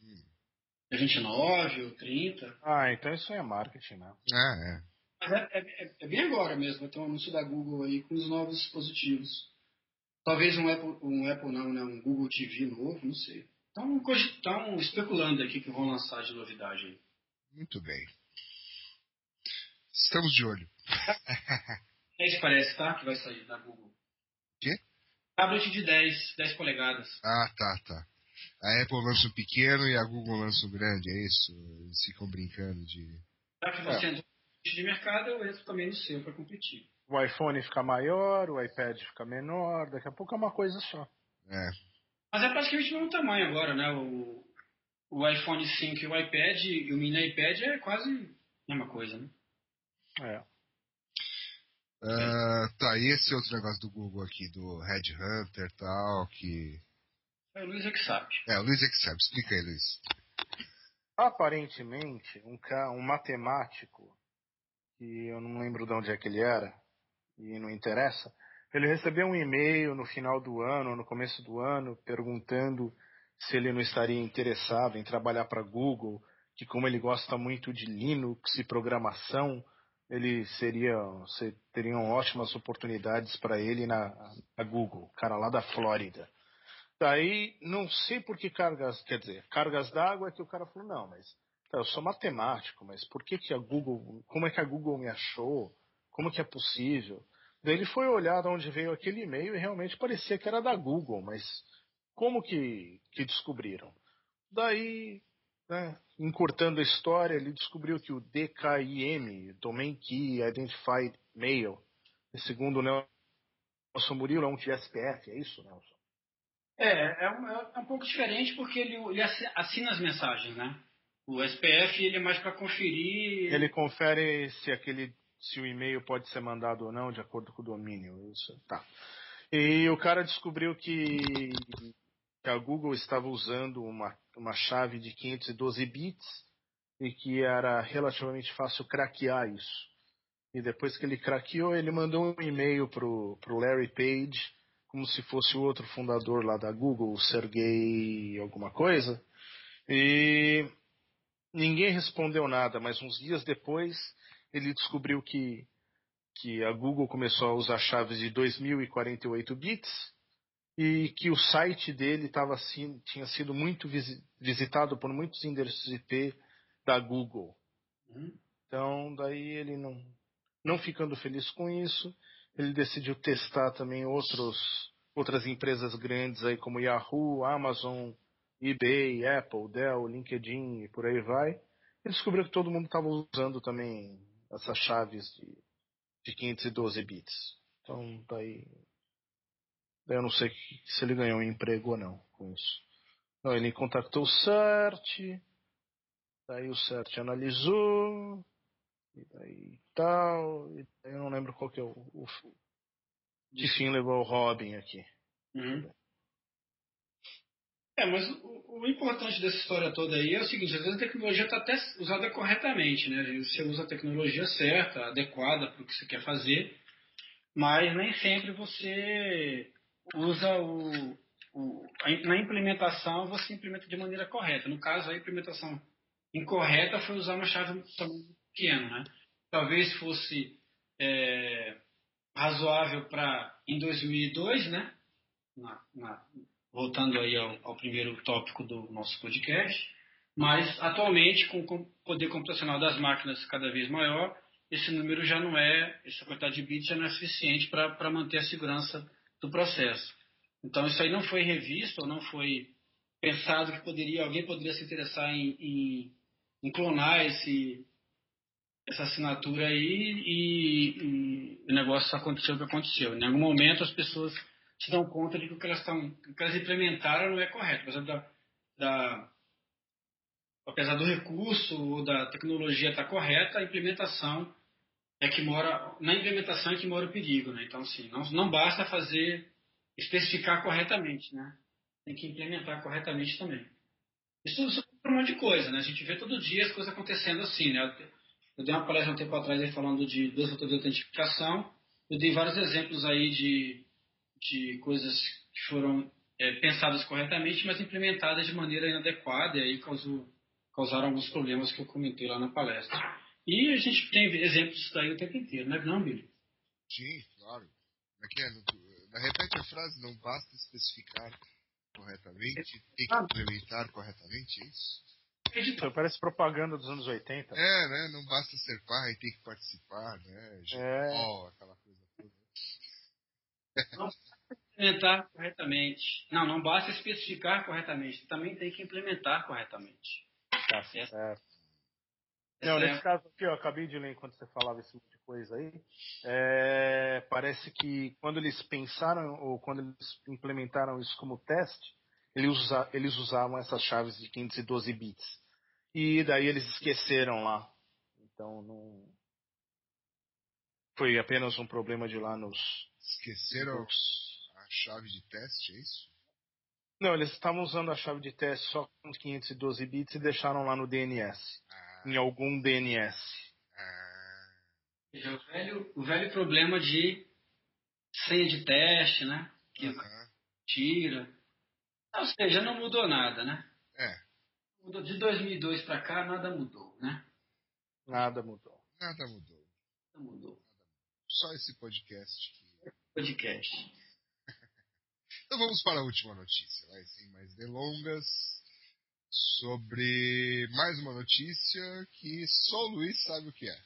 é 29 ou 30. Ah, então isso aí é marketing, né? É, é. Mas é, é- é- é bem agora mesmo, vai ter um anúncio da Google aí com os novos dispositivos. Talvez um Apple, um Apple não, né? Um Google TV novo, não sei. Estão especulando aqui que vão lançar de novidade aí. Muito bem. Estamos de olho. É parece, tá? Que vai sair da Google. Quê? Tablet de 10, 10 polegadas. Ah, tá, tá. A Apple lança um pequeno e a Google lança um grande, é isso? Eles ficam brincando de. Já que você entrou no de mercado, eu entro também no seu para competir. O iPhone fica maior, o iPad fica menor, daqui a pouco é uma coisa só. É. Mas é praticamente o mesmo tamanho agora, né? O, o iPhone 5 e o iPad e o mini iPad é quase a mesma coisa, né? É. Ah, tá, e esse outro negócio do Google aqui, do Headhunter e tal, que. É o Luiz é que sabe. É, o Luiz é que sabe. Explica aí, Luiz. Aparentemente, um, um matemático, que eu não lembro de onde é que ele era, e não interessa, ele recebeu um e-mail no final do ano, no começo do ano, perguntando se ele não estaria interessado em trabalhar para Google, que como ele gosta muito de Linux e programação, ele seria, se- teriam ótimas oportunidades para ele na, na Google, cara lá da Flórida. Daí, não sei por que cargas, quer dizer, cargas d'água é que o cara falou, não, mas tá, eu sou matemático, mas por que que a Google, como é que a Google me achou? Como que é possível? Daí ele foi olhar de onde veio aquele e-mail e realmente parecia que era da Google, mas como que, que descobriram? Daí, né, encurtando a história, ele descobriu que o DKIM, Domain Key Identified Mail, segundo o Nelson Murilo, é um TSPF, é isso, Nelson? É, é um, é um pouco diferente porque ele, ele assi- assina as mensagens, né? O SPF ele é mais para conferir. Ele confere se aquele se o e-mail pode ser mandado ou não de acordo com o domínio. Isso, tá. E o cara descobriu que, que a Google estava usando uma, uma chave de 512 bits e que era relativamente fácil craquear isso. E depois que ele craqueou, ele mandou um e-mail pro, pro Larry Page, como se fosse o outro fundador lá da Google, o Sergey alguma coisa. E ninguém respondeu nada, mas uns dias depois ele descobriu que, que a Google começou a usar chaves de 2048 bits e que o site dele tava, assim, tinha sido muito visitado por muitos endereços IP da Google. Uhum. Então, daí ele não, não ficando feliz com isso, ele decidiu testar também outros, outras empresas grandes aí como Yahoo, Amazon, eBay, Apple, Dell, LinkedIn e por aí vai. Ele descobriu que todo mundo estava usando também essas chaves de, de 512 bits. Então, daí, eu não sei se ele ganhou um emprego ou não com isso. Então, ele contactou o CERT, daí o CERT analisou, e daí tal, e daí eu não lembro qual que é o, o que fim levou o Robin aqui. Uhum. É, mas o, o, importante dessa história toda aí é o seguinte, às vezes a tecnologia está até usada corretamente, né? Você usa a tecnologia certa, adequada para o que você quer fazer, mas nem sempre você usa o, o, na implementação você implementa de maneira correta. No caso, a implementação incorreta foi usar uma chave tamanho pequeno, né? Talvez fosse é, razoável para em 2002, né? Na, na, voltando aí ao, ao, primeiro tópico do nosso podcast, mas atualmente com o poder computacional das máquinas cada vez maior, esse número já não é, essa quantidade de bits já não é suficiente para manter a segurança do processo. Então isso aí não foi revisto ou não foi pensado que poderia alguém poderia se interessar em, em, em clonar esse essa assinatura aí e, e, o negócio aconteceu o que aconteceu. Em algum momento as pessoas se dão conta de que o que elas, estão, o que elas implementaram não é correto. Apesar, da, da, apesar do recurso ou da tecnologia estar correta, a implementação é que mora. Na implementação é que mora o perigo. Né? Então, assim, não, não basta fazer, especificar corretamente. Né? Tem que implementar corretamente também. Isso, isso é um monte de coisa. Né? A gente vê todo dia as coisas acontecendo assim. Né? Eu dei uma palestra um tempo atrás aí falando de dois fatores de autentificação. Eu dei vários exemplos aí de, de coisas que foram é, pensadas corretamente, mas implementadas de maneira inadequada e aí causou, causaram alguns problemas que eu comentei lá na palestra. E a gente tem exemplos disso daí o tempo inteiro, não é não, Billy? Sim, claro. Aqui é, é repete a frase, não basta especificar corretamente, tem que implementar corretamente, é isso? Editor. Parece propaganda dos anos 80. É, né? Não basta ser pai, tem que participar, né? É. Oh, aquela coisa toda. Não implementar corretamente. Não, não basta especificar corretamente. Também tem que implementar corretamente. Tá certo. Não, nesse caso aqui, eu acabei de ler enquanto você falava esse tipo de coisa aí. É, parece que quando eles pensaram, ou quando eles implementaram isso como teste, eles, usa, eles usavam essas chaves de 512 bits. E daí eles esqueceram lá. Então não. Foi apenas um problema de lá nos. Esqueceram nos... a chave de teste, é isso? Não, eles estavam usando a chave de teste só com 512 bits e deixaram lá no DNS. Ah. Em algum DNS. Ah. O velho, o velho problema de senha de teste, né? Que uhum. tira. Ou seja, não mudou nada, né? É. Mudou de 2002 para cá, nada mudou, né? Nada mudou. Nada mudou. Nada mudou. Só esse podcast. Que... Podcast. Então vamos para a última notícia, vai, sem mais delongas. Sobre mais uma notícia que só o Luiz sabe o que é.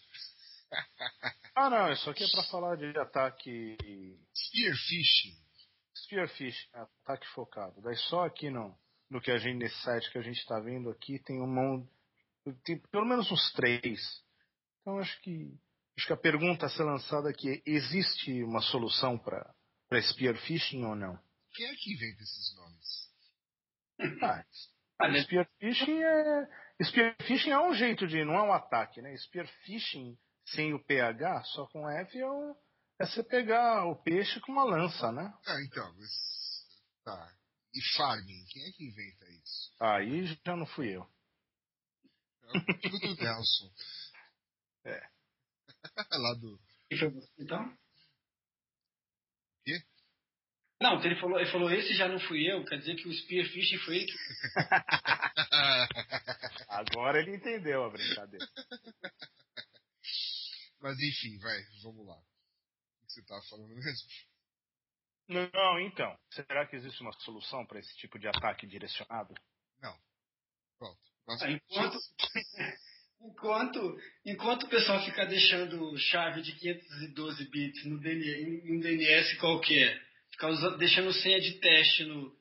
ah, não, isso aqui é para falar de ataque. Spear phishing. Spearfish, ataque focado. Daí só aqui no, no que a gente, nesse site que a gente está vendo aqui, tem um tem pelo menos uns três. Então acho que acho que a pergunta a ser lançada aqui é, existe uma solução para para spearfishing ou não? Quem é que inventa esses nomes? Ah, spearfishing é spearfishing é um jeito de não é um ataque, né? Spearfishing sem o PH, só com F é um é você pegar o peixe com uma lança, né? Ah, então. Mas... Tá. E farming? Quem é que inventa isso? Aí já não fui eu. É o do Nelson. É. lá do. Então? Quê? Não, ele falou, ele falou, esse já não fui eu, quer dizer que o Spear Fishing foi ele que. Agora ele entendeu a brincadeira. Mas enfim, vai, vamos lá. O que você tava falando mesmo? Não, então. Será que existe uma solução para esse tipo de ataque direcionado? Não. Pronto. Nossa, Ah, enquanto, enquanto, enquanto o pessoal ficar deixando chave de 512 bits no DN, em um DNS qualquer, ficar usando, deixando senha de teste no,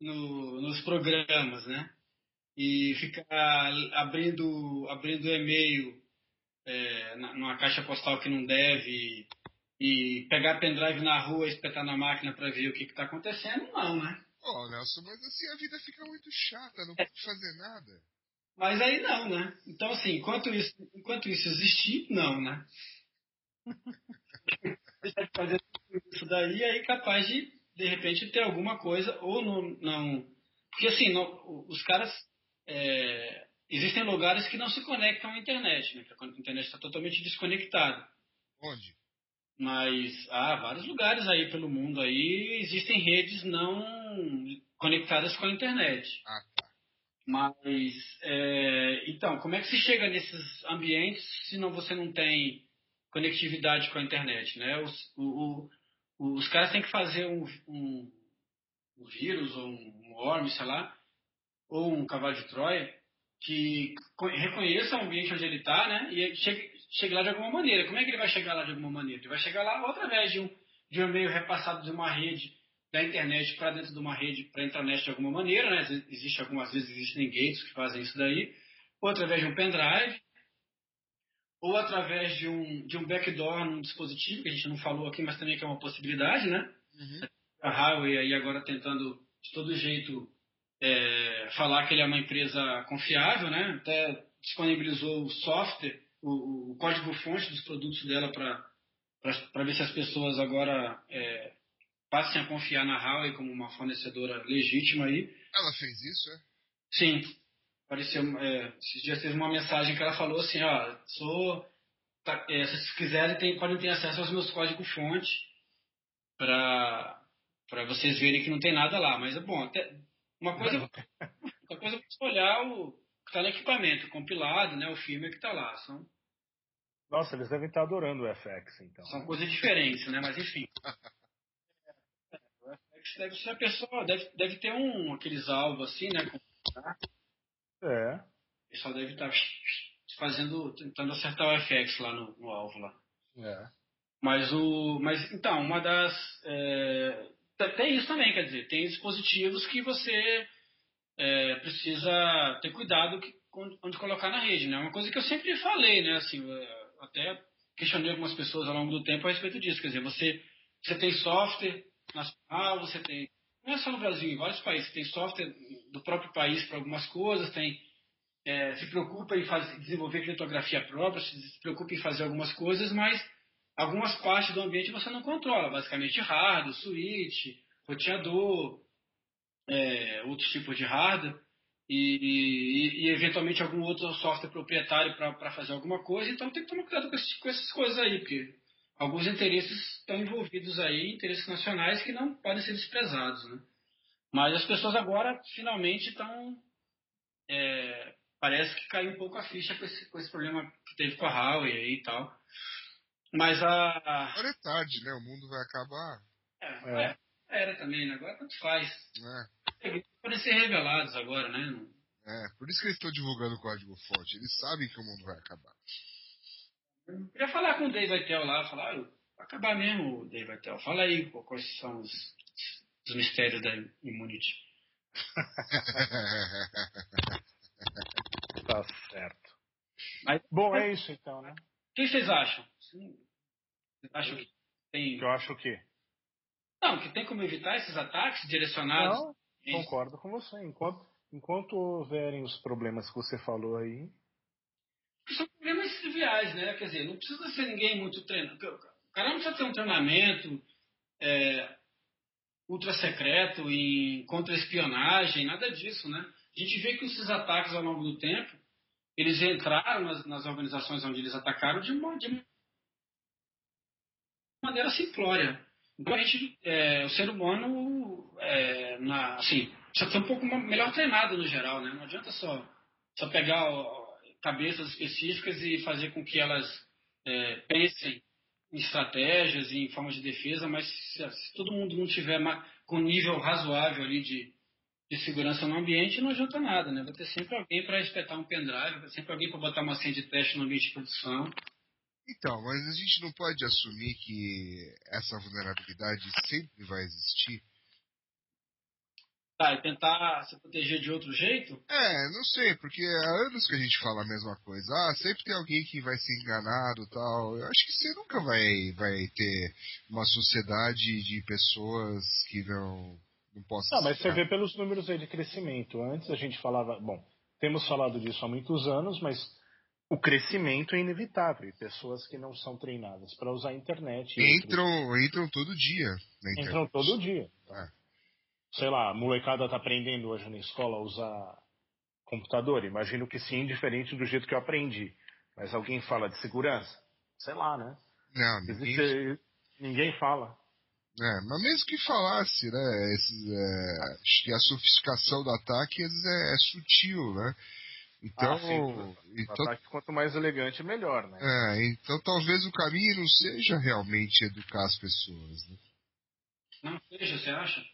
no- nos programas, né? E ficar abrindo, abrindo e-mail é, numa caixa postal que não deve e pegar pendrive na rua e espetar na máquina para ver o que está acontecendo, não, né? Pô, Nelson, mas assim a vida fica muito chata, não pode fazer nada. Mas aí não, né? Então, assim, enquanto isso, enquanto isso existir, não, né? Deixar de fazer isso daí, aí capaz de, de repente, ter alguma coisa, ou não. não porque, assim, não- os caras. é, existem lugares que não se conectam à internet, né? A internet está totalmente desconectada. Onde? Mas há vários lugares aí pelo mundo aí, existem redes não conectadas com a internet. Ah, tá. Mas, é, então, como é que se chega nesses ambientes se não, você não tem conectividade com a internet, né? O- o- os caras têm que fazer um, um- um vírus ou um worm, sei lá, ou um cavalo de Troia que co- reconheça o ambiente onde ele está, né? E chegue, chegue lá de alguma maneira. Como é que ele vai chegar lá de alguma maneira? Ele vai chegar lá através de um, de um e-mail repassado de uma rede da internet para dentro de uma rede para intranet de alguma maneira, né? Existe algumas vezes existem gates que fazem isso daí, ou através de um pendrive, ou através de um de um backdoor num dispositivo que a gente não falou aqui, mas também que é uma possibilidade, né? Uhum. A Huawei aí agora tentando de todo jeito é, falar que ele é uma empresa confiável, né? Até disponibilizou o software, o, o código-fonte dos produtos dela para ver se as pessoas agora é, passem a confiar na Huawei como uma fornecedora legítima aí. Ela fez isso, é? Sim, apareceu, é, esses dias teve uma mensagem que ela falou assim, ó, sou, tá, é, se vocês quiserem, tem, podem ter acesso aos meus códigos-fonte para para vocês verem que não tem nada lá. Mas é bom, até, uma coisa, uma coisa é você olhar o que está no equipamento, compilado, né, o firmware que está lá. São, Nossa, eles devem estar adorando o FX, então. são coisas diferentes, né? Mas enfim. O FX deve ser a pessoa, deve, deve ter um, aqueles alvos assim, né? com- É. O pessoal deve estar fazendo, tentando acertar o FX lá no, no alvo lá. É. Mas o, mas então uma das é, tem- tem isso também, quer dizer, tem dispositivos que você é, precisa ter cuidado que, onde, colocar na rede, né? Uma coisa que eu sempre falei, né? Assim, até questionei algumas pessoas ao longo do tempo a respeito disso, quer dizer, você você tem software nacional, você tem não é só no Brasil, em vários países. Tem software do próprio país para algumas coisas, tem é, se preocupa em fazer, desenvolver criptografia própria, se preocupa em fazer algumas coisas, mas algumas partes do ambiente você não controla, basicamente hardware, switch, roteador, é, outros tipos de hardware, e, e- e, eventualmente algum outro software proprietário para fazer alguma coisa, então tem que tomar cuidado com, esse- com essas coisas aí, porque alguns interesses estão envolvidos aí, interesses nacionais que não podem ser desprezados, né? Mas as pessoas agora finalmente estão é, parece que caiu um pouco a ficha com esse, com esse problema que teve com a Huawei aí e tal. Mas a. Agora é tarde, né? O mundo vai acabar. É, é, era também, né? Agora tanto faz. né? Podem ser revelados agora, né? É, por isso que eles estão divulgando o código fonte. Eles sabem que o mundo vai acabar. Eu queria falar com o Dave Aitel lá, falar, ah, vai acabar mesmo o Dave Aitel. Fala aí quais são os, os mistérios da Immunity. Tá certo. Mas- Bom, é isso então, né? O que vocês acham? Vocês acham que tem. Eu acho que. Não, que tem como evitar esses ataques direcionados? Não, concordo com você. Enquanto, enquanto houverem os problemas que você falou aí, são problemas triviais, né? Quer dizer, não precisa ser ninguém muito treinado. O cara não precisa ter um treinamento é, ultra secreto em contra-espionagem, nada disso, né? A gente vê que esses ataques ao longo do tempo, eles entraram nas, nas organizações onde eles atacaram de, mo- de maneira simplória. Então a gente, é, o ser humano, é, na, assim, precisa ser um pouco melhor treinado no geral, né? Não adianta só, só pegar ó, cabeças específicas e fazer com que elas é, pensem em estratégias e em formas de defesa, mas se, se todo mundo não tiver com nível razoável ali de, de segurança no ambiente, não adianta nada, né? Vai ter sempre alguém para espetar um pendrive, vai ter sempre alguém para botar uma senha de teste no ambiente de produção. Então, mas a gente não pode assumir que essa vulnerabilidade sempre vai existir. Tá, e tentar se proteger de outro jeito? É, não sei, porque há anos que a gente fala a mesma coisa. Ah, sempre tem alguém que vai ser enganado tal. Eu acho que você nunca vai, vai ter uma sociedade de pessoas que não, não possam. Não, mas você vê pelos números aí de crescimento. Antes a gente falava. Bom, temos falado disso há muitos anos, mas o crescimento é inevitável. E pessoas que não são treinadas para usar a internet. Entram, outros... entram todo dia na internet. Entram todo dia. É sei lá, a molecada está aprendendo hoje na escola a usar computador? Imagino que sim, diferente do jeito que eu aprendi. Mas alguém fala de segurança? Sei lá, né? Não, ninguém... Existe... ninguém fala. É, mas mesmo que falasse, né? Esse, é, acho que a sofisticação do ataque é, é sutil, né? Então, ah, sim, então ataque, quanto mais elegante, melhor, né? É, então talvez o caminho não seja realmente educar as pessoas, né? Não seja, você acha?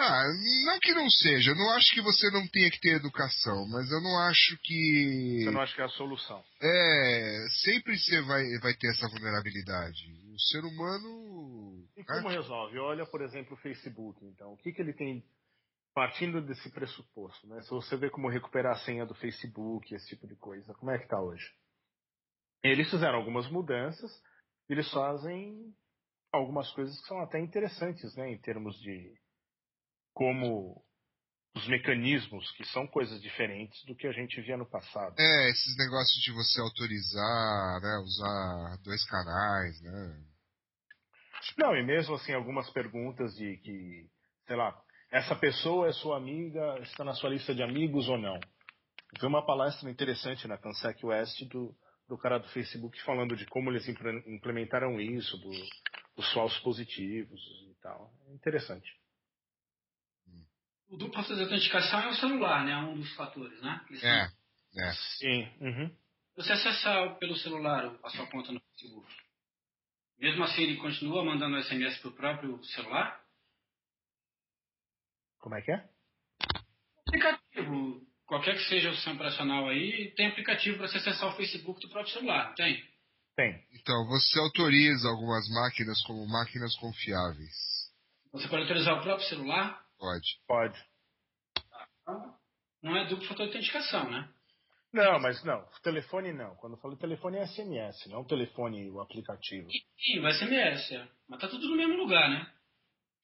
Ah, não que não seja. Eu não acho que você não tenha que ter educação, mas eu não acho que. Você não acha que é a solução? É, sempre você vai, vai ter essa vulnerabilidade. O ser humano. E como resolve? Olha, por exemplo, o Facebook, então. O que, que ele tem partindo desse pressuposto, né? Se você vê como recuperar a senha do Facebook, esse tipo de coisa, como é que está hoje? Eles fizeram algumas mudanças, eles fazem algumas coisas que são até interessantes, né, em termos de como os mecanismos, que são coisas diferentes do que a gente via no passado. É, esses negócios de você autorizar, né, usar dois canais, né? Não, e mesmo assim, algumas perguntas de que, sei lá, essa pessoa é sua amiga, está na sua lista de amigos ou não? Vi uma palestra interessante na Cansec West do, do cara do Facebook falando de como eles implementaram isso, do, dos falsos positivos e tal. É interessante o duplo fator de autenticação é o celular, né? É um dos fatores, né? é, é. Sim. Uhum. Você acessar pelo celular a sua conta no Facebook, mesmo assim ele continua mandando SMS para o próprio celular? Como é que é? Aplicativo, qualquer que seja o sistema operacional aí, tem aplicativo para você acessar o Facebook do próprio celular, tem? Tem. Então, você autoriza algumas máquinas como máquinas confiáveis. Você pode autorizar o próprio celular Pode. Pode. Não é duplo fator de autenticação, né? Não, mas não. Telefone não. Quando eu falo telefone é SMS, não telefone e o aplicativo. Sim, o SMS, é. Mas tá tudo no mesmo lugar, né?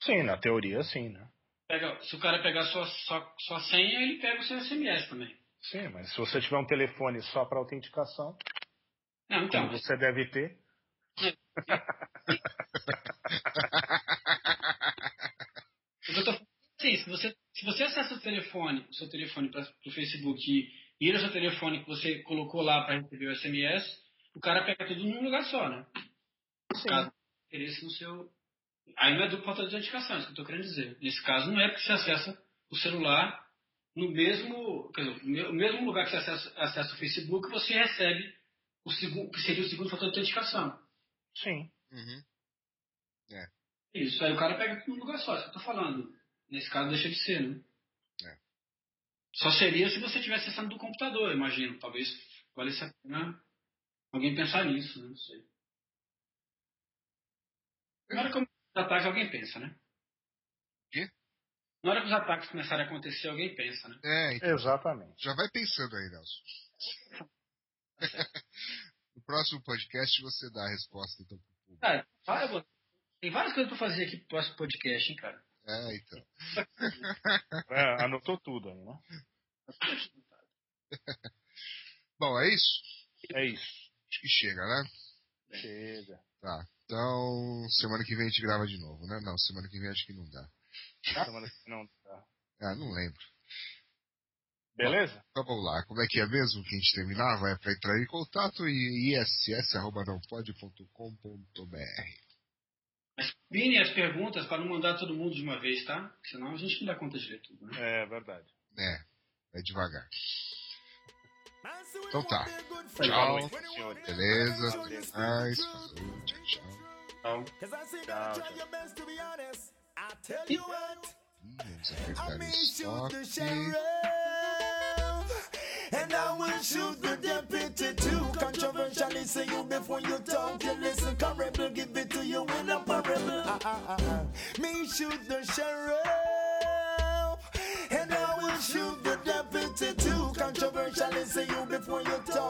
Sim, na teoria sim, né? Pega, se o cara pegar sua, sua, sua senha, ele pega o seu SMS também. Sim, mas se você tiver um telefone só para autenticação, não, então, como você deve ter. Sim, se você, se você acessa o telefone, o seu telefone para o Facebook e vira o seu telefone que você colocou lá para receber o SMS, o cara pega tudo num lugar só, né? Sim. Caso interesse no seu. Aí não é dupla fator de autenticação, é isso que eu estou querendo dizer. Nesse caso, não é porque você acessa o celular no mesmo, dizer, no mesmo lugar que você acessa, acessa o Facebook, você recebe o segundo, que seria o segundo fator de autenticação. Sim. Uhum. É. Isso, aí o cara pega tudo num lugar só, é isso que eu estou falando. Nesse caso deixa de ser, né? É. Só seria se você estivesse acessando do computador, imagino. Talvez valesse a pena alguém pensar nisso, né? Não sei. Na hora que os ataques, alguém pensa, né? Quê? Na hora que os ataques começarem a acontecer, alguém pensa, né? É, então, Exatamente. Já vai pensando aí, Nelson. no próximo podcast você dá a resposta, então, pro público. Cara, tem várias coisas pra fazer aqui pro próximo podcast, hein, cara? É, então. É, anotou tudo aí, né? Bom, é isso? É isso. Acho que chega, né? Chega. Tá. Então, semana que vem a gente grava de novo, né? Não, semana que vem acho que não dá. Semana que não dá. Ah, não lembro. Beleza? Bom, então vamos lá. Como é que é mesmo que a gente terminava? É para entrar em contato e iss.nãopode.com.br mas Pinem as perguntas para não mandar todo mundo de uma vez, tá? Senão a gente não dá conta de ler tudo. Né? É verdade. É, vai devagar. Então tá. Tchau. Beleza. Tchau. mais. Tchau, tchau. Tchau. tchau, tchau. Então, Specially see you before you talk.